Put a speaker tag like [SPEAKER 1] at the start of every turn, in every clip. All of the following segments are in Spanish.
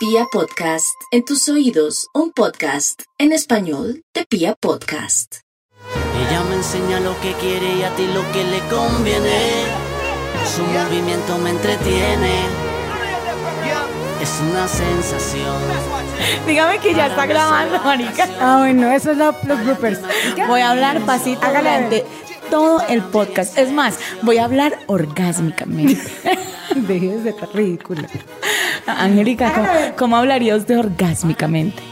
[SPEAKER 1] Pia Podcast, en tus oídos, un podcast en español de Pia Podcast.
[SPEAKER 2] Ella me enseña lo que quiere y a ti lo que le conviene. Su movimiento me entretiene. Es una sensación.
[SPEAKER 3] Dígame que ya está grabando, marica.
[SPEAKER 4] Ah, bueno, eso es lo- los bloopers.
[SPEAKER 3] Voy a hablar pasito
[SPEAKER 4] Hágale.
[SPEAKER 3] durante todo el podcast. Es más, voy a hablar orgásmicamente.
[SPEAKER 4] Deje de ser ridícula.
[SPEAKER 3] Angélica, ¿cómo, cómo hablaría usted orgásmicamente?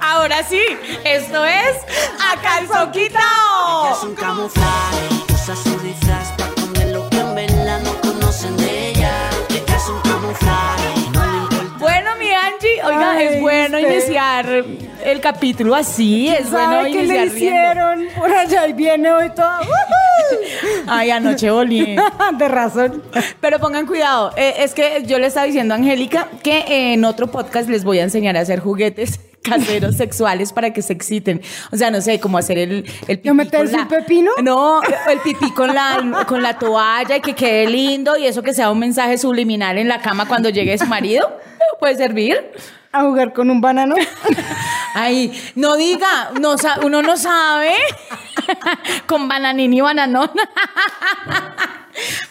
[SPEAKER 3] Ahora sí, esto es A Calzón Quitao.
[SPEAKER 2] es un camuflaje. Usa su disfraz para esconder lo que en verdad no conocen de ella. Ella es un camuflaje.
[SPEAKER 3] Angie, oiga,
[SPEAKER 4] Ay,
[SPEAKER 3] es bueno
[SPEAKER 4] sí.
[SPEAKER 3] iniciar el capítulo así, es bueno
[SPEAKER 4] ¿Sabe qué le
[SPEAKER 3] iniciar riendo.
[SPEAKER 4] hicieron? Por allá y viene hoy todo.
[SPEAKER 3] Ay, anoche volí.
[SPEAKER 4] de razón.
[SPEAKER 3] Pero pongan cuidado, eh, es que yo le estaba diciendo a Angélica que en otro podcast les voy a enseñar a hacer juguetes caseros sexuales para que se exciten. O sea, no sé, cómo hacer el, el pipí.
[SPEAKER 4] ¿No meterse un pepino?
[SPEAKER 3] No, el pipí con la, con la toalla y que quede lindo y eso que sea un mensaje subliminal en la cama cuando llegue su marido. Puede servir.
[SPEAKER 4] A jugar con un banano.
[SPEAKER 3] Ay, no diga, no, uno no sabe. Con bananín y bananón.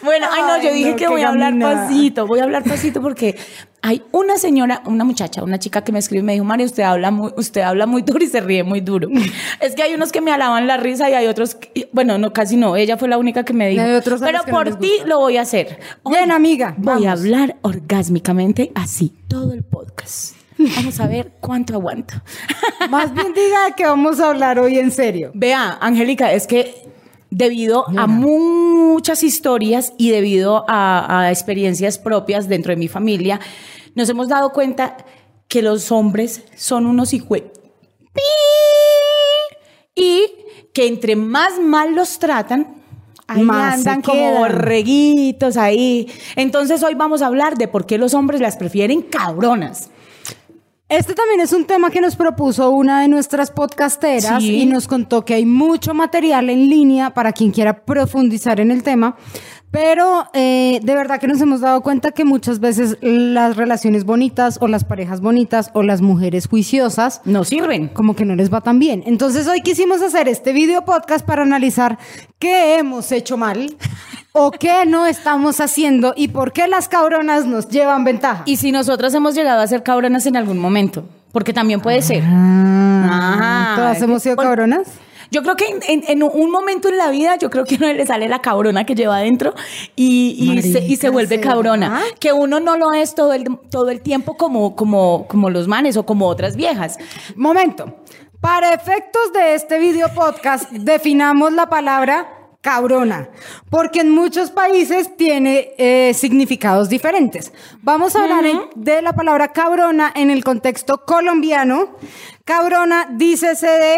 [SPEAKER 3] Bueno, ay no, yo dije
[SPEAKER 4] no,
[SPEAKER 3] que voy a hablar pasito, voy a hablar pasito porque hay una señora, una muchacha, una chica que me escribe y me dijo, María, usted habla muy, usted habla muy duro y se ríe muy duro. es que hay unos que me alaban la risa y hay otros, que- bueno, no, casi no, ella fue la única que me dijo. Pero
[SPEAKER 4] no
[SPEAKER 3] por ti lo voy a hacer.
[SPEAKER 4] Bien, amiga,
[SPEAKER 3] Voy a hablar orgásmicamente así, todo el podcast. Vamos a ver cuánto aguanto.
[SPEAKER 4] Más bien diga que vamos a hablar hoy en serio.
[SPEAKER 3] Vea, Angélica, es que debido a muchas historias y debido a, a experiencias propias dentro de mi familia, nos hemos dado cuenta que los hombres son unos hijue... Y que entre más mal los tratan, ahí
[SPEAKER 4] Más
[SPEAKER 3] andan como borreguitos ahí. Entonces hoy vamos a hablar de por qué los hombres las prefieren cabronas.
[SPEAKER 4] Este también es un tema que nos propuso una de nuestras podcasteras
[SPEAKER 3] Sí.
[SPEAKER 4] y nos contó que hay mucho material en línea para quien quiera profundizar en el tema. Pero eh, de verdad que nos hemos dado cuenta que muchas veces las relaciones bonitas o las parejas bonitas o las mujeres juiciosas
[SPEAKER 3] No sirven.
[SPEAKER 4] como que no les va tan bien. Entonces hoy quisimos hacer este video podcast para analizar qué hemos hecho mal o qué no estamos haciendo y por qué las cabronas nos llevan ventaja.
[SPEAKER 3] Y si nosotras hemos llegado a ser cabronas en algún momento, porque también puede ser.
[SPEAKER 4] Ah,
[SPEAKER 3] Ajá.
[SPEAKER 4] ¿Todas hemos sido cabronas?
[SPEAKER 3] Yo creo que en, en- en un momento en la vida, yo creo que a uno le sale la cabrona que lleva adentro y, y se, y se
[SPEAKER 4] Marica,
[SPEAKER 3] vuelve cabrona. Que uno no lo es todo el, todo el tiempo como, como, como los manes o como otras viejas.
[SPEAKER 4] Momento. Para efectos de este video podcast, definamos la palabra cabrona, porque en muchos países tiene eh, significados diferentes. Vamos a hablar en- de la palabra cabrona en el contexto colombiano. Cabrona, dícese de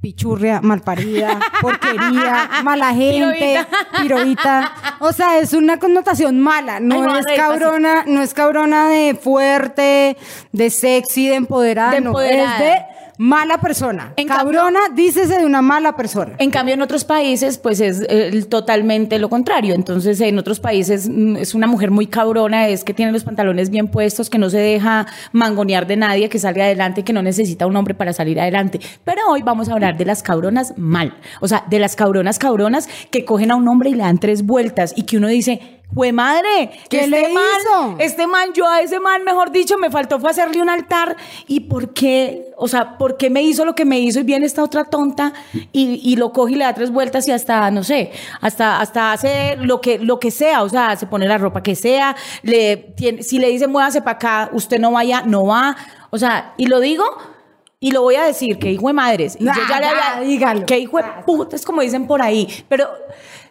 [SPEAKER 4] pichurria, malparida, porquería, mala gente, pirovita. O sea, es una connotación mala. No
[SPEAKER 3] Ay,
[SPEAKER 4] es cabrona, no es cabrona de fuerte, de sexy, de empoderada.
[SPEAKER 3] De
[SPEAKER 4] no, es de mala persona.
[SPEAKER 3] En
[SPEAKER 4] cabrona, dícese de una mala persona.
[SPEAKER 3] En cambio, en otros países, pues es eh, totalmente lo contrario. Entonces, en otros países mm, es una mujer muy cabrona, es que tiene los pantalones bien puestos, que no se deja mangonear de nadie, que sale adelante, que no necesita un hombre para salir adelante. Pero hoy vamos a hablar de las cabronas mal. O sea, de las cabronas cabronas que cogen a un hombre y le dan tres vueltas y que uno dice, ¡Jue madre!
[SPEAKER 4] ¿Qué
[SPEAKER 3] este
[SPEAKER 4] le
[SPEAKER 3] man,
[SPEAKER 4] hizo?
[SPEAKER 3] Este man, yo a ese man, mejor dicho, me faltó fue hacerle un altar. ¿Y por qué? O sea, ¿por qué me hizo lo que me hizo y viene esta otra tonta y, y lo coge y le da tres vueltas y hasta, no sé, hasta, hasta hace lo que, lo que sea, o sea, se pone la ropa que sea, le, tiene- si le dice muévase para acá, usted no vaya, no va. O sea, y lo digo y lo voy a decir, que hijo de madres. Y yo ya le
[SPEAKER 4] Nah,
[SPEAKER 3] había,
[SPEAKER 4] dígalo.
[SPEAKER 3] que hijo de putas, como dicen por ahí. Pero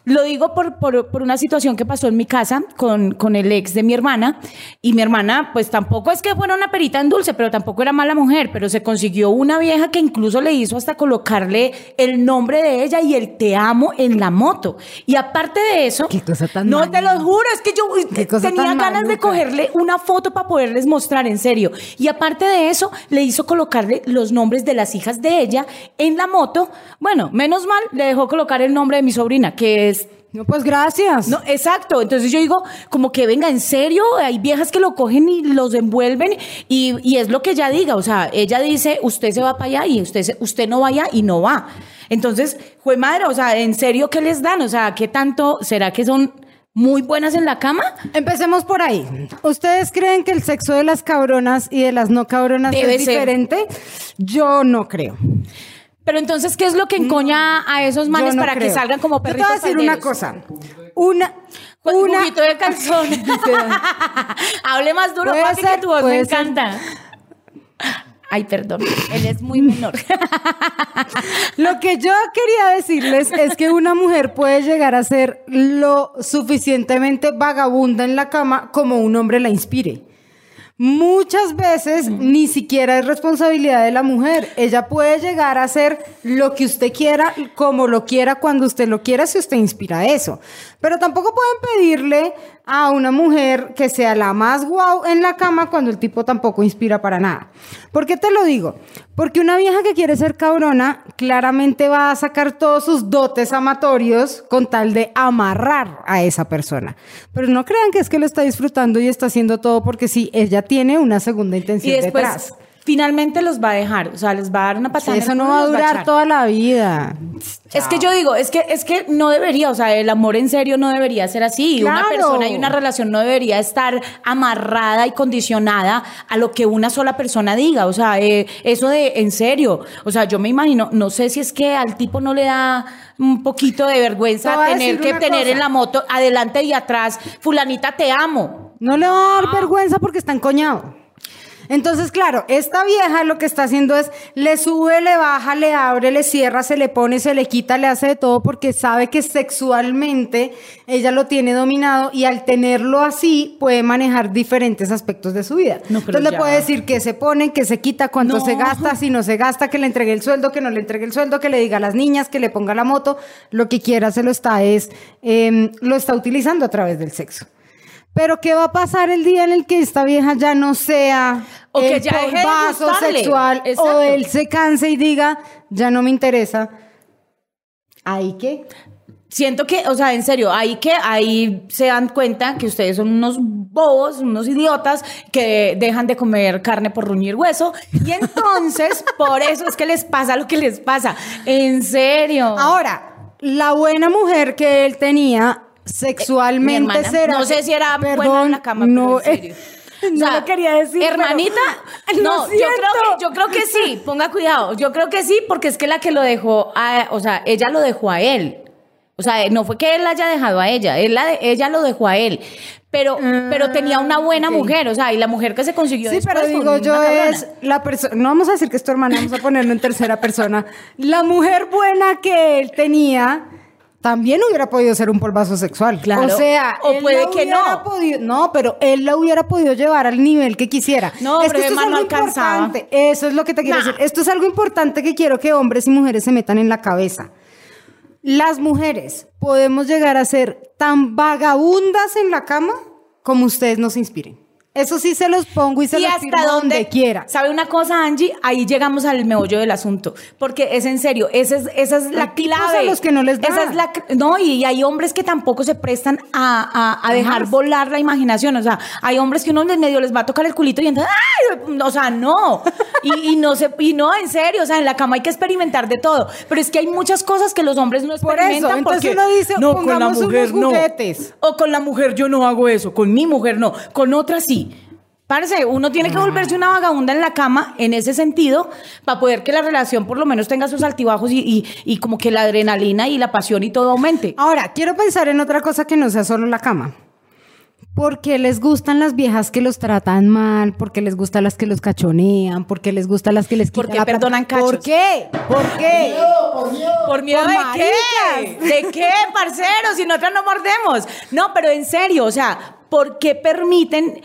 [SPEAKER 3] lo digo por, por, por una situación que pasó en mi casa con, con el ex de mi hermana. Y mi hermana, pues tampoco es que fuera una perita en dulce, pero tampoco era mala mujer. Pero se consiguió una vieja que incluso le hizo hasta colocarle el nombre de ella y el te amo en la moto. Y aparte de eso,
[SPEAKER 4] Qué cosa tan
[SPEAKER 3] no te lo juro, es que yo tenía ganas de cogerle una foto para poderles mostrar en serio. Y aparte de eso, le hizo colocarle los nombres de las hijas de ella en la moto. Bueno, menos mal, le dejó colocar el nombre de mi sobrina, que es
[SPEAKER 4] No, pues gracias.
[SPEAKER 3] No, exacto. Entonces yo digo, como que venga, en serio, hay viejas que lo cogen y los envuelven y, y es lo que ella diga. O sea, ella dice, usted se va para allá y usted, se- usted no vaya y no va. Entonces, fue madre, o sea, en serio, ¿qué les dan? O sea, ¿qué tanto? ¿Será que son muy buenas en la cama?
[SPEAKER 4] Empecemos por ahí. ¿Ustedes creen que el sexo de las cabronas y de las no cabronas
[SPEAKER 3] Debe
[SPEAKER 4] es
[SPEAKER 3] ser.
[SPEAKER 4] diferente? Yo no creo.
[SPEAKER 3] Pero entonces, ¿qué es lo que encoña a esos manes
[SPEAKER 4] Yo no
[SPEAKER 3] para que salgan como
[SPEAKER 4] Yo
[SPEAKER 3] perritos
[SPEAKER 4] te voy a decir una cosa. Una,
[SPEAKER 3] Con
[SPEAKER 4] una,
[SPEAKER 3] juguito de calzón. Hable más duro, papi, que
[SPEAKER 4] ser,
[SPEAKER 3] tu voz me
[SPEAKER 4] ser.
[SPEAKER 3] encanta. Ay, perdón, él es muy menor.
[SPEAKER 4] Lo que yo quería decirles es que una mujer puede llegar a ser lo suficientemente vagabunda en la cama como un hombre la inspire. Muchas veces ni siquiera es responsabilidad de la mujer. Ella puede llegar a hacer lo que usted quiera, como lo quiera, cuando usted lo quiera, si usted inspira eso. Pero tampoco pueden pedirle a una mujer que sea la más guau en la cama cuando el tipo tampoco inspira para nada. ¿Por qué te lo digo? Porque una vieja que quiere ser cabrona claramente va a sacar todos sus dotes amatorios con tal de amarrar a esa persona. Pero no crean que es que lo está disfrutando y está haciendo todo porque sí, ella tiene una segunda
[SPEAKER 3] Y
[SPEAKER 4] intención
[SPEAKER 3] después,
[SPEAKER 4] detrás.
[SPEAKER 3] finalmente los va a dejar. O sea, les va a dar una patada.
[SPEAKER 4] Eso no
[SPEAKER 3] y
[SPEAKER 4] va a durar toda la vida.
[SPEAKER 3] Es que yo digo, es que, es que no debería, o sea, el amor en serio no debería ser así. Una persona y una relación no debería estar amarrada y condicionada a lo que una sola persona diga. O sea, eh, eso de en serio. O sea, yo me imagino, no sé si es que al tipo no le da un poquito de vergüenza tener que tener
[SPEAKER 4] cosa.
[SPEAKER 3] en la moto adelante y atrás, fulanita te amo.
[SPEAKER 4] No le va a dar vergüenza porque está encoñado. Entonces, claro, esta vieja lo que está haciendo es le sube, le baja, le abre, le cierra, se le pone, se le quita, le hace de todo porque sabe que sexualmente ella lo tiene dominado y al tenerlo así puede manejar diferentes aspectos de su vida.
[SPEAKER 3] No,
[SPEAKER 4] Entonces le puede decir que se pone, que se quita, cuánto
[SPEAKER 3] No.
[SPEAKER 4] se gasta, si no se gasta, que le entregue el sueldo, que no le entregue el sueldo, que le diga a las niñas, que le ponga la moto, lo que quiera se lo está es, em, lo está utilizando a través del sexo. Pero ¿qué va a pasar el día en el que esta vieja ya no sea
[SPEAKER 3] O que
[SPEAKER 4] el
[SPEAKER 3] ya deje de
[SPEAKER 4] polvazo
[SPEAKER 3] gustarle?
[SPEAKER 4] sexual o él se canse y diga, ya no me interesa? ¿Ahí qué?
[SPEAKER 3] Siento que, o sea, en serio, ahí que ahí se dan cuenta que ustedes son unos bobos, unos idiotas que dejan de comer carne por ruñir hueso y entonces por eso es que les pasa lo que les pasa. En serio.
[SPEAKER 4] Ahora, la buena mujer que él tenía sexualmente
[SPEAKER 3] hermana,
[SPEAKER 4] será...
[SPEAKER 3] No sé si era buena en
[SPEAKER 4] Perdón,
[SPEAKER 3] la cama,
[SPEAKER 4] no,
[SPEAKER 3] pero en serio.
[SPEAKER 4] eh, no lo quería decir,
[SPEAKER 3] Hermanita, no, yo creo, que, yo creo que sí, ponga cuidado. Yo creo que sí, porque es que la que lo dejó, a, o sea, ella lo dejó a él. O sea, no fue que él la haya dejado a ella, él la ella lo dejó a él. Pero, pero tenía una buena
[SPEAKER 4] ok.
[SPEAKER 3] mujer, o sea, y la mujer que se consiguió
[SPEAKER 4] Sí,
[SPEAKER 3] después
[SPEAKER 4] pero digo yo
[SPEAKER 3] cabrona.
[SPEAKER 4] es la persona, no vamos a decir que es tu hermana, vamos a ponerlo en tercera persona. La mujer buena que él tenía también hubiera podido ser un polvazo sexual.
[SPEAKER 3] Claro.
[SPEAKER 4] O sea,
[SPEAKER 3] O
[SPEAKER 4] él
[SPEAKER 3] puede
[SPEAKER 4] la
[SPEAKER 3] que no.
[SPEAKER 4] podido- no, pero él la hubiera podido llevar al nivel que quisiera.
[SPEAKER 3] No,
[SPEAKER 4] es
[SPEAKER 3] pero
[SPEAKER 4] que esto es algo
[SPEAKER 3] no
[SPEAKER 4] importante. Eso es lo que te quiero
[SPEAKER 3] Nah.
[SPEAKER 4] decir. Esto es algo importante que quiero que hombres y mujeres se metan en la cabeza. Las mujeres podemos llegar a ser tan vagabundas en la cama como ustedes nos inspiren. Eso sí se los pongo y se
[SPEAKER 3] y
[SPEAKER 4] los
[SPEAKER 3] hasta
[SPEAKER 4] firmo
[SPEAKER 3] donde
[SPEAKER 4] donde quiera.
[SPEAKER 3] ¿Sabe una cosa, Angie? Ahí llegamos al meollo del asunto. Porque es en serio, esa es, esa es la
[SPEAKER 4] Hay
[SPEAKER 3] clave.
[SPEAKER 4] a los que no les da.
[SPEAKER 3] Esa es la, no, y hay hombres que tampoco se prestan a, a- a dejar volar la imaginación. O sea, hay hombres que uno les medio les va a tocar el culito y entonces, ¡ay! O sea, no. Y, y no se, y no, en serio, o sea, en la cama hay que experimentar de todo. Pero es que hay muchas cosas que los hombres no
[SPEAKER 4] Por
[SPEAKER 3] experimentan.
[SPEAKER 4] eso, entonces
[SPEAKER 3] porque,
[SPEAKER 4] uno dice,
[SPEAKER 3] no, con la
[SPEAKER 4] pongamos
[SPEAKER 3] mujer
[SPEAKER 4] unos
[SPEAKER 3] no.
[SPEAKER 4] juguetes.
[SPEAKER 3] O con la mujer yo no hago eso, con mi mujer no, con otra sí. Parce, uno tiene que volverse una vagabunda en la cama en ese sentido para poder que la relación por lo menos tenga sus altibajos y, y- y como que la adrenalina y la pasión y todo aumente.
[SPEAKER 4] Ahora, quiero pensar en otra cosa que no sea solo la cama. Porque les gustan las viejas que los tratan mal, porque les gustan las que los cachonean, porque les gustan las que les
[SPEAKER 3] ¿Por
[SPEAKER 4] quitan
[SPEAKER 3] qué
[SPEAKER 4] la plata.
[SPEAKER 3] perdonan cachos?
[SPEAKER 4] ¿Por qué? ¿Por qué?
[SPEAKER 3] ¿Por miedo
[SPEAKER 4] Por
[SPEAKER 3] de qué? ¿De qué, parceros? Si nosotras no mordemos. No, pero en serio, o sea, ¿por qué permiten...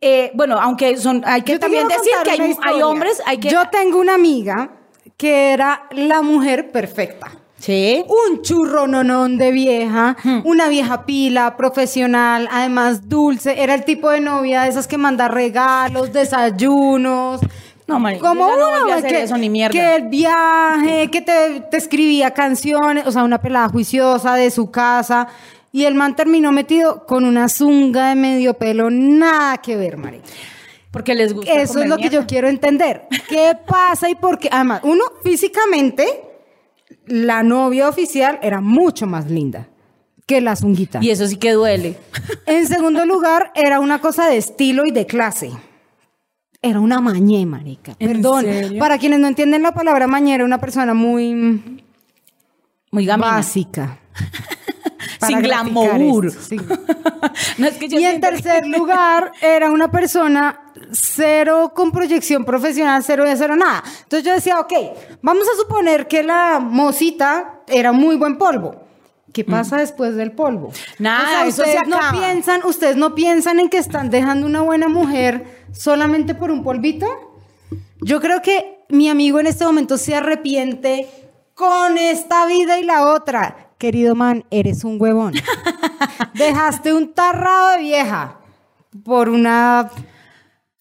[SPEAKER 3] eh, bueno, aunque son, hay que
[SPEAKER 4] Yo
[SPEAKER 3] también decir que hay, hombres, hay que...
[SPEAKER 4] Yo tengo una amiga que era la mujer perfecta.
[SPEAKER 3] Sí.
[SPEAKER 4] Un churro nonón de vieja, una vieja pila, profesional, además dulce. Era el tipo de novia de esas que manda regalos, desayunos,
[SPEAKER 3] No, marica,
[SPEAKER 4] Como
[SPEAKER 3] no
[SPEAKER 4] uno, que,
[SPEAKER 3] eso ni mierda.
[SPEAKER 4] que el viaje, que te, te escribía canciones, o sea, una pelada juiciosa de su casa. Y el man terminó metido con una zunga de medio pelo, nada que ver, marica.
[SPEAKER 3] Porque les gusta
[SPEAKER 4] Eso es lo que yo quiero entender. ¿Qué pasa y por qué? Además, uno, físicamente, la novia oficial era mucho más linda que la zunguita.
[SPEAKER 3] Y eso sí que duele.
[SPEAKER 4] En segundo lugar, era una cosa de estilo y de clase. Era una mañé, marica.
[SPEAKER 3] ¿En
[SPEAKER 4] Perdón.
[SPEAKER 3] serio?
[SPEAKER 4] Para quienes no entienden la palabra mañé, era una persona muy
[SPEAKER 3] Muy gamina.
[SPEAKER 4] básica.
[SPEAKER 3] Sin glamour.
[SPEAKER 4] esto, sí.
[SPEAKER 3] no, es que yo
[SPEAKER 4] Y en
[SPEAKER 3] que-
[SPEAKER 4] tercer lugar, era una persona cero con proyección profesional, cero de cero nada. Entonces yo decía, ok, vamos a suponer que la mocita era muy buen polvo. ¿Qué pasa después del polvo?
[SPEAKER 3] Mm. Nada, eso se
[SPEAKER 4] ustedes no piensan, ustedes no piensan en que están dejando una buena mujer solamente por un polvito. Yo creo que mi amigo en este momento se arrepiente con esta vida y la otra. Querido man, eres un huevón. Dejaste un tarrado de vieja por una...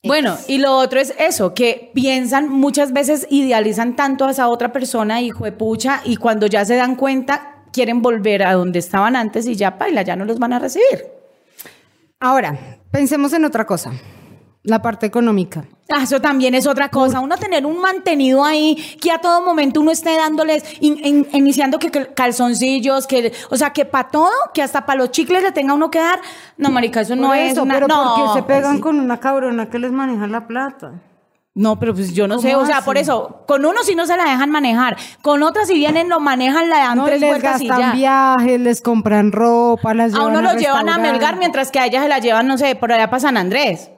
[SPEAKER 3] Bueno, y lo otro es eso, que piensan muchas veces, idealizan tanto a esa otra persona, hijo de pucha, y cuando ya se dan cuenta, quieren volver a donde estaban antes y ya paila, ya no los van a recibir.
[SPEAKER 4] Ahora, pensemos en otra cosa. La parte económica.
[SPEAKER 3] Eso también es otra cosa. Uno tener un mantenido ahí que a todo momento uno esté dándoles, in- in- iniciando que, que calzoncillos, que, o sea, que para todo, que hasta para los chicles le tenga uno que dar. No, marica, eso no
[SPEAKER 4] Por
[SPEAKER 3] es
[SPEAKER 4] eso,
[SPEAKER 3] una.
[SPEAKER 4] pero
[SPEAKER 3] no,
[SPEAKER 4] ¿por qué se pegan
[SPEAKER 3] sí.
[SPEAKER 4] con una cabrona que les maneja la plata?
[SPEAKER 3] No, pero pues yo no sé,
[SPEAKER 4] ¿Cómo
[SPEAKER 3] o sea,
[SPEAKER 4] hacen?
[SPEAKER 3] por eso, con uno sí no se la dejan manejar, con otras si vienen lo manejan, la dan
[SPEAKER 4] No
[SPEAKER 3] tres
[SPEAKER 4] les
[SPEAKER 3] vueltas y
[SPEAKER 4] gastan
[SPEAKER 3] ya.
[SPEAKER 4] viajes, les compran ropa, las
[SPEAKER 3] A
[SPEAKER 4] llevan
[SPEAKER 3] uno lo llevan a. Melgar mientras que a ella se la llevan, no sé, por allá para San Andrés.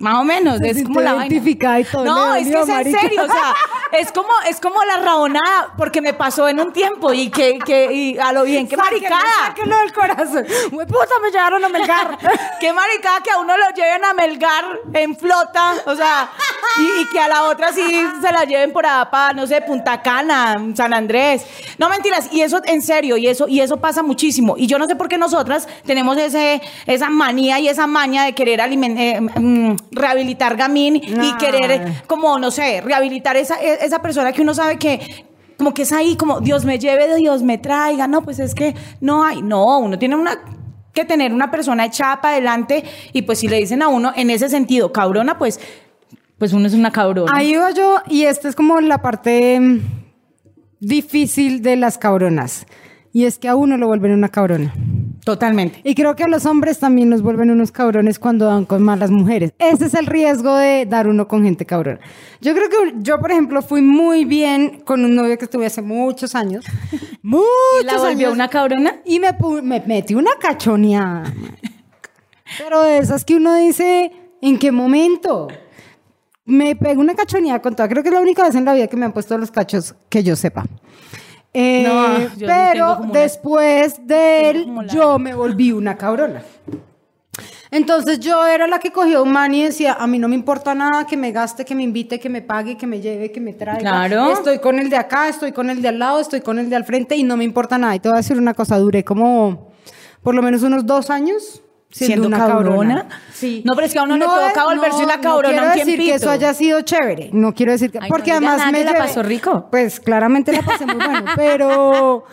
[SPEAKER 3] Más o menos,
[SPEAKER 4] Se
[SPEAKER 3] es como la vaina.
[SPEAKER 4] y todo,
[SPEAKER 3] No, es que es en serio, o sea, es como, es como la rabonada, porque me pasó en un tiempo y que, que y a lo bien, qué
[SPEAKER 4] Sáquenlo,
[SPEAKER 3] maricada.
[SPEAKER 4] sáquenlo del corazón. Güey, puta, me llevaron a Melgar.
[SPEAKER 3] Qué maricada que a uno lo lleven a Melgar en flota, o sea, y, y que a la otra sí se la lleven por allá para, no sé, Punta Cana, San Andrés. No mentiras, y eso en serio, y eso, y eso pasa muchísimo. Y yo no sé por qué nosotras tenemos ese, esa manía y esa maña de querer eh, mm, rehabilitar gamín y querer, como, no sé, rehabilitar esa, e- esa persona que uno sabe que. Como que es ahí, como Dios me lleve, Dios me traiga. No, pues es que no hay. No, uno tiene una que tener una persona echada para adelante y pues si le dicen a uno en ese sentido cabrona, pues, pues uno es una cabrona.
[SPEAKER 4] Ahí iba yo, y esta es como la parte mm, difícil de las cabronas. Y es que a uno lo vuelven una cabrona.
[SPEAKER 3] Totalmente.
[SPEAKER 4] Y creo que a los hombres también nos vuelven unos cabrones cuando dan con malas mujeres. Ese es el riesgo de dar uno con gente cabrona. Yo creo que yo, por ejemplo, fui muy bien con un novio que estuve hace muchos años. Muchos
[SPEAKER 3] ¿Y la volvió
[SPEAKER 4] años.
[SPEAKER 3] una cabrona?
[SPEAKER 4] Y me, me metí una cachoneada. Pero de esas que uno dice, ¿en qué momento? Me pego una cachoneada con toda. Creo que es la única vez en la vida que me han puesto los cachos que yo sepa. Eh,
[SPEAKER 3] No, yo
[SPEAKER 4] pero después de él,
[SPEAKER 3] la-
[SPEAKER 4] yo me volví una cabrona. Entonces yo era la que cogía un man y decía, a mí no me importa nada que me gaste, que me invite, que me pague, que me lleve, que me traiga.
[SPEAKER 3] Claro.
[SPEAKER 4] Estoy con el de acá, estoy con el de al lado, estoy con el de al frente y no me importa nada. Y te voy a decir una cosa, duré como por lo menos unos dos años siendo,
[SPEAKER 3] ¿Siendo
[SPEAKER 4] una
[SPEAKER 3] cabrona?
[SPEAKER 4] cabrona. Sí.
[SPEAKER 3] No, pero es que a uno le toca volverse una cabrona
[SPEAKER 4] No quiero
[SPEAKER 3] un
[SPEAKER 4] decir que
[SPEAKER 3] tiempito.
[SPEAKER 4] eso haya sido chévere. No quiero decir que...
[SPEAKER 3] Ay, no
[SPEAKER 4] porque
[SPEAKER 3] diga
[SPEAKER 4] además
[SPEAKER 3] nada,
[SPEAKER 4] me
[SPEAKER 3] que la
[SPEAKER 4] llevé-
[SPEAKER 3] pasó rico.
[SPEAKER 4] Pues claramente la pasé muy bueno, pero...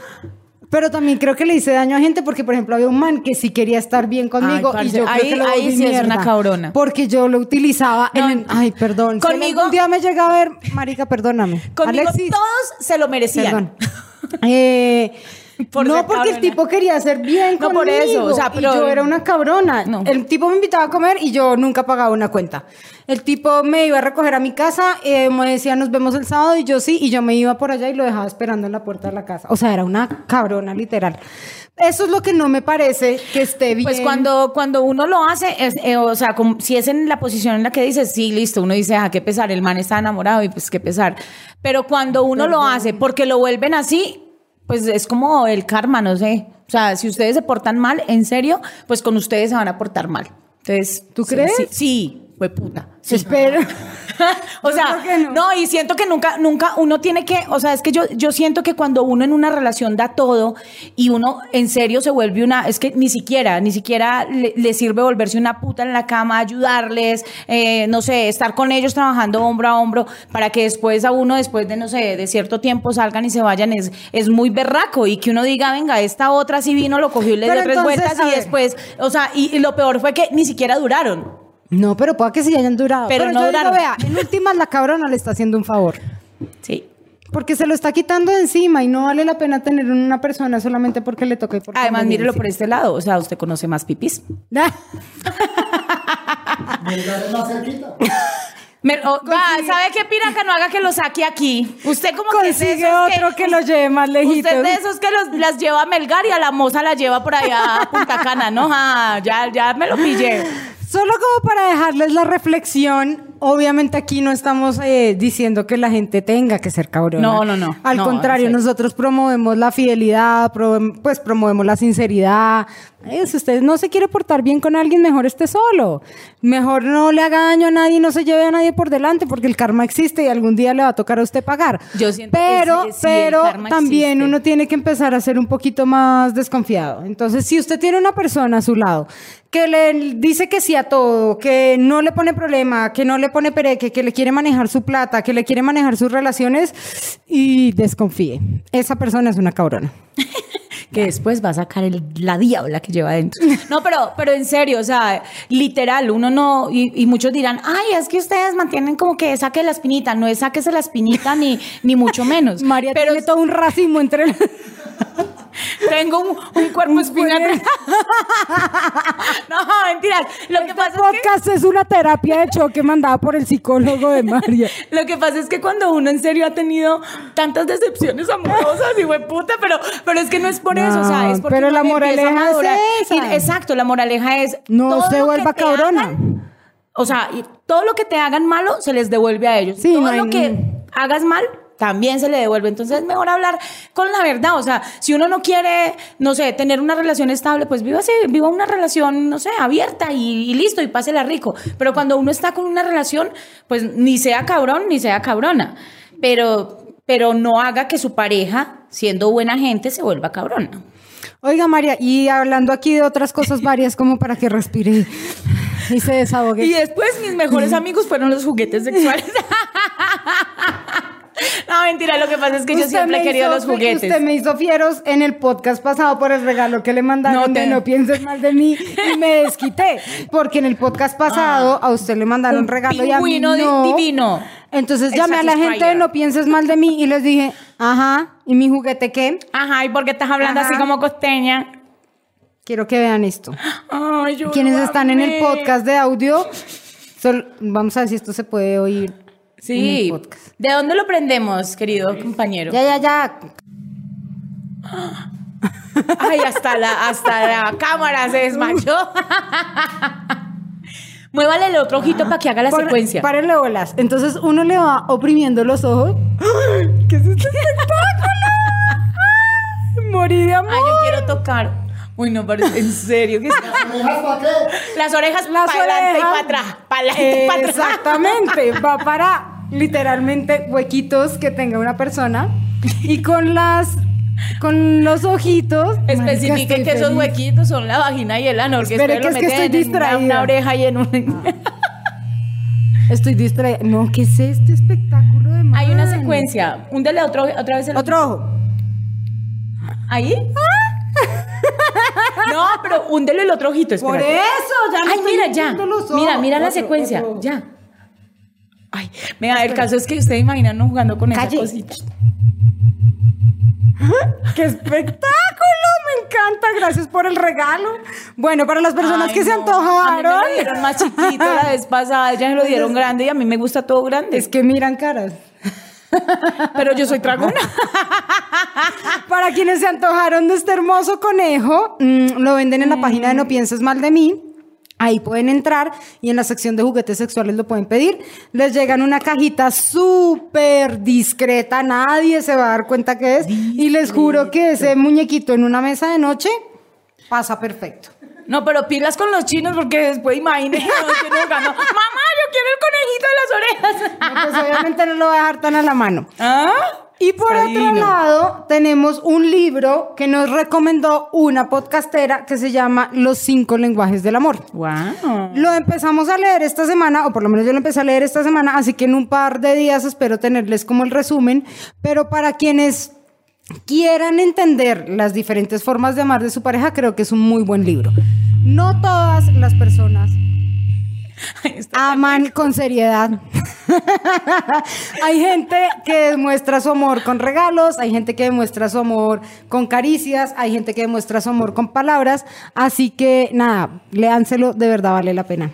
[SPEAKER 4] Pero también creo que le hice daño a gente porque, por ejemplo, había un man que sí quería estar bien conmigo
[SPEAKER 3] Ay,
[SPEAKER 4] y yo
[SPEAKER 3] parce,
[SPEAKER 4] creo que
[SPEAKER 3] ahí-
[SPEAKER 4] lo
[SPEAKER 3] ahí sí es una
[SPEAKER 4] mierda,
[SPEAKER 3] cabrona.
[SPEAKER 4] Porque yo lo utilizaba
[SPEAKER 3] No,
[SPEAKER 4] en... el- Ay, perdón. Si
[SPEAKER 3] conmigo-
[SPEAKER 4] algún día me llega a ver... Marica, perdóname.
[SPEAKER 3] Conmigo
[SPEAKER 4] Alexis,
[SPEAKER 3] todos se lo merecían.
[SPEAKER 4] Perdón. Eh,
[SPEAKER 3] Por
[SPEAKER 4] no, porque el tipo quería ser bien
[SPEAKER 3] No,
[SPEAKER 4] conmigo.
[SPEAKER 3] por eso, o sea,
[SPEAKER 4] y
[SPEAKER 3] pero-
[SPEAKER 4] yo era una cabrona.
[SPEAKER 3] No.
[SPEAKER 4] El tipo me invitaba a comer y yo nunca pagaba una cuenta. El tipo me iba a recoger a mi casa, eh, me decía nos vemos el sábado y yo sí, y yo me iba por allá y lo dejaba esperando en la puerta de la casa. O sea, era una cabrona literal. Eso es lo que no me parece que esté bien.
[SPEAKER 3] Pues cuando, cuando uno lo hace, es, eh, o sea, como si es en la posición en la que dices, sí, listo, uno dice, ah, qué pesar, el man está enamorado y pues qué pesar. Pero cuando uno lo hace porque lo vuelven así, pues es como el karma, no sé. O sea, si ustedes se portan mal, en serio, pues con ustedes se van a portar mal. Entonces,
[SPEAKER 4] ¿Tú crees?
[SPEAKER 3] Sí, sí, fue puta.
[SPEAKER 4] Espero.
[SPEAKER 3] o
[SPEAKER 4] Yo
[SPEAKER 3] sea,
[SPEAKER 4] no.
[SPEAKER 3] no. y siento que nunca, nunca uno tiene que, o sea, es que yo, yo siento que cuando uno en una relación da todo y uno en serio se vuelve una, es que ni siquiera, ni siquiera le, le sirve volverse una puta en la cama, ayudarles, eh, no sé, estar con ellos trabajando hombro a hombro para que después a uno, después de, no sé, de cierto tiempo salgan y se vayan, es, es muy berraco y que uno diga, venga, esta otra sí vino, lo cogió y le dio tres vueltas y después, o sea, y, y lo peor fue que ni siquiera duraron.
[SPEAKER 4] No, pero pueda que sí hayan durado.
[SPEAKER 3] Pero no
[SPEAKER 4] yo digo,
[SPEAKER 3] duraron.
[SPEAKER 4] vea, en últimas la cabrona le está haciendo un favor.
[SPEAKER 3] Sí.
[SPEAKER 4] Porque se lo está quitando de encima y no vale la pena tener una persona solamente porque le toque. por
[SPEAKER 3] Además, mírelo por este lado, o sea, usted conoce más pipis.
[SPEAKER 5] Melgar es más cerquita.
[SPEAKER 3] Me- o- va, ¿Sabe qué piraca no haga que lo saque aquí? Usted como que es
[SPEAKER 4] Consigue otro que lo lleve más lejitos.
[SPEAKER 3] Usted de esos que los- las lleva a Melgar y a la moza la lleva por allá a Punta Cana, ¿no? Ah, ya, ya me lo pillé.
[SPEAKER 4] Solo como para dejarles la reflexión, obviamente aquí no estamos eh, diciendo que la gente tenga que ser cabrona.
[SPEAKER 3] No, no, no.
[SPEAKER 4] Al
[SPEAKER 3] No,
[SPEAKER 4] contrario, nosotros promovemos la fidelidad, pues promovemos la sinceridad. Eh, si usted no se quiere portar bien con alguien, mejor esté solo. Mejor no le haga daño a nadie no se lleve a nadie por delante porque el karma existe y algún día le va a tocar a usted pagar.
[SPEAKER 3] Yo siento-
[SPEAKER 4] pero,
[SPEAKER 3] sí,
[SPEAKER 4] pero también
[SPEAKER 3] existe.
[SPEAKER 4] uno tiene que empezar a ser un poquito más desconfiado. Entonces, si usted tiene una persona a su lado que le dice que sí a todo, que no le pone problema, que no le pone pereque, que le quiere manejar su plata, que le quiere manejar sus relaciones, y desconfíe. Esa persona es una cabrona.
[SPEAKER 3] Que después va a sacar el- la diabla que lleva adentro. No, pero, pero en serio, o sea, literal, uno no, y, y muchos dirán, ay, es que ustedes mantienen como que saque la espinita. No es sáquese la espinita ni, ni mucho menos.
[SPEAKER 4] María
[SPEAKER 3] pero
[SPEAKER 4] tiene todo un racimo entre...
[SPEAKER 3] tengo un, un cuerpo espinal. no, mentiras. Lo que pasa es que...
[SPEAKER 4] podcast es una terapia de choque mandada por el psicólogo de María.
[SPEAKER 3] Lo que pasa es que cuando uno en serio ha tenido tantas decepciones amorosas y güey puta, pero, pero es que no es por eso, o sea, es porque
[SPEAKER 4] pero la moraleja es esa.
[SPEAKER 3] Y- exacto, la moraleja es
[SPEAKER 4] No se vuelva cabrona.
[SPEAKER 3] hagan, o sea, y todo lo que te hagan malo se les devuelve a ellos.
[SPEAKER 4] Sí,
[SPEAKER 3] todo
[SPEAKER 4] no hay-
[SPEAKER 3] lo que hagas mal también se le devuelve. Entonces es mejor hablar con la verdad. O sea, si uno no quiere, no sé, tener una relación estable, pues vívase, viva una relación, no sé, abierta y, y listo, y pásela rico. Pero cuando uno está con una relación, pues ni sea cabrón ni sea cabrona. Pero, pero no haga que su pareja, siendo buena gente, se vuelva cabrona.
[SPEAKER 4] Oiga, María, y hablando aquí de otras cosas varias, como para que respire y se desahogue.
[SPEAKER 3] Y después mis mejores amigos fueron los juguetes sexuales. no, mentira, lo que pasa es que yo siempre he querido los juguetes.
[SPEAKER 4] Usted me hizo fieros en el podcast pasado por el regalo que le mandaron
[SPEAKER 3] No te-
[SPEAKER 4] de No pienses mal de mí y me desquité. Porque en el podcast pasado a usted le mandaron
[SPEAKER 3] Un
[SPEAKER 4] regalo y a mí no.
[SPEAKER 3] divino.
[SPEAKER 4] Entonces llamé a la gente de. No pienses mal de mí y les dije, ajá, ¿y mi juguete qué?
[SPEAKER 3] Ajá, ¿y por qué estás hablando
[SPEAKER 4] Ajá.
[SPEAKER 3] así como costeña?
[SPEAKER 4] Quiero que vean esto.
[SPEAKER 3] Ay, yo
[SPEAKER 4] Quienes están en el podcast de audio, vamos a ver si esto se puede oír. En
[SPEAKER 3] Sí.
[SPEAKER 4] el podcast.
[SPEAKER 3] ¿De dónde lo prendemos, querido compañero?
[SPEAKER 4] Ya, ya, ya.
[SPEAKER 3] Ay, hasta la, hasta la cámara se desmayó. Muévale el otro ojito para que haga la
[SPEAKER 4] Pon-
[SPEAKER 3] secuencia.
[SPEAKER 4] Párenle bolas. Entonces uno le va oprimiendo los ojos. ¿Qué es este espectáculo? Morí de amor.
[SPEAKER 3] Ay, yo quiero tocar. Uy, no, pero en serio. ¿qué es?
[SPEAKER 5] ¿Orejas para qué?
[SPEAKER 3] Las orejas
[SPEAKER 4] Las
[SPEAKER 3] para adelante y para atrás. Para adelante y para atrás.
[SPEAKER 4] Exactamente. Va para literalmente huequitos que tenga una persona. Y con las. Con los ojitos. Marica,
[SPEAKER 3] Especifique
[SPEAKER 4] estoy
[SPEAKER 3] que esos huequitos son la vagina y el ano. Porque
[SPEAKER 4] Espere, que
[SPEAKER 3] lo
[SPEAKER 4] es que
[SPEAKER 3] meten
[SPEAKER 4] estoy
[SPEAKER 3] en una-
[SPEAKER 4] distraída.
[SPEAKER 3] Una, oreja y en un...
[SPEAKER 4] Estoy distraída. No, ¿qué es este espectáculo de
[SPEAKER 3] Hay una
[SPEAKER 4] man?
[SPEAKER 3] secuencia. Húndele otro, otra vez el
[SPEAKER 4] Otro ojo.
[SPEAKER 3] ¿Ahí? No, pero húndele el otro ojito.
[SPEAKER 4] Por eso, ya me
[SPEAKER 3] Ay, mira, ya.
[SPEAKER 4] hundiendo los ojos.
[SPEAKER 3] Mira, mira la
[SPEAKER 4] Otro,
[SPEAKER 3] secuencia.
[SPEAKER 4] otro.
[SPEAKER 3] Ya. Ay, mira, el caso es que ustedes imaginan jugando con
[SPEAKER 4] Calle.
[SPEAKER 3] esa cosita.
[SPEAKER 4] ¡Qué espectáculo! Me encanta. Gracias por el regalo. Bueno, para las personas
[SPEAKER 3] Ay,
[SPEAKER 4] que se
[SPEAKER 3] no.
[SPEAKER 4] antojaron.
[SPEAKER 3] A mí me lo dieron más chiquito la vez pasada. Ellas me lo dieron grande y a mí me gusta todo grande.
[SPEAKER 4] Es que miran caras.
[SPEAKER 3] Pero yo soy tragona.
[SPEAKER 4] Para quienes se antojaron de este hermoso conejo, mm, lo venden en la página de No Pienses Mal de Mí. Ahí pueden entrar y en la sección de juguetes sexuales lo pueden pedir. Les llega en una cajita súper discreta, nadie se va a dar cuenta que es. Y les juro que ese muñequito en una mesa de noche pasa perfecto.
[SPEAKER 3] No, pero pilas con los chinos porque después imagínense los chinos jugando. Mamá, el conejito de las orejas.
[SPEAKER 4] Pues obviamente no lo voy a dejar tan a la mano.
[SPEAKER 3] ¿Ah?
[SPEAKER 4] Y por
[SPEAKER 3] Está
[SPEAKER 4] otro lado, tenemos un libro que nos recomendó una podcastera que se llama Los cinco lenguajes del amor.
[SPEAKER 3] Wow.
[SPEAKER 4] Lo empezamos a leer esta semana, o por lo menos yo lo empecé a leer esta semana, así que en un par de días espero tenerles como el resumen. Pero para quienes quieran entender las diferentes formas de amar de su pareja, creo que es un muy buen libro. No todas las personas aman con seriedad. hay gente que demuestra su amor con regalos, hay gente que demuestra su amor con caricias, hay gente que demuestra su amor con palabras. Así que nada, léanselo, de verdad vale la pena.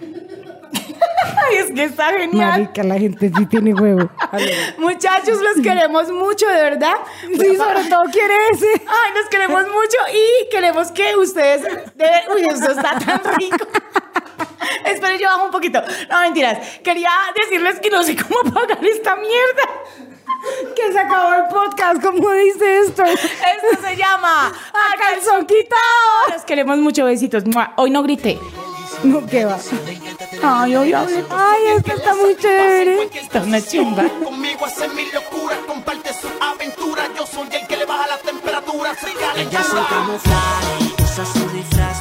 [SPEAKER 3] Ay, es que está genial.
[SPEAKER 4] Marica, la gente sí tiene huevo.
[SPEAKER 3] Muchachos, los queremos mucho, de verdad.
[SPEAKER 4] Sí, sobre todo quiere ese.
[SPEAKER 3] Ay, los queremos mucho y queremos que ustedes. de- Uy, esto está tan rico. Esperen, yo bajo un poquito. No, mentiras. Quería decirles que no sé cómo pagar esta mierda.
[SPEAKER 4] Que se acabó el podcast, ¿cómo dice esto?
[SPEAKER 3] Esto se llama A Calzón Quitado. Los queremos mucho, besitos. Hoy no grité.
[SPEAKER 4] No, ¿qué va?
[SPEAKER 3] Ay, hoy hablé.
[SPEAKER 4] Ay, esto está muy chévere.
[SPEAKER 3] Está una chimba.
[SPEAKER 6] Conmigo hace mil locuras, comparte su aventura. Yo soy el que le baja la temperatura, soy
[SPEAKER 2] Ella es un camuflaje, usa su disfraz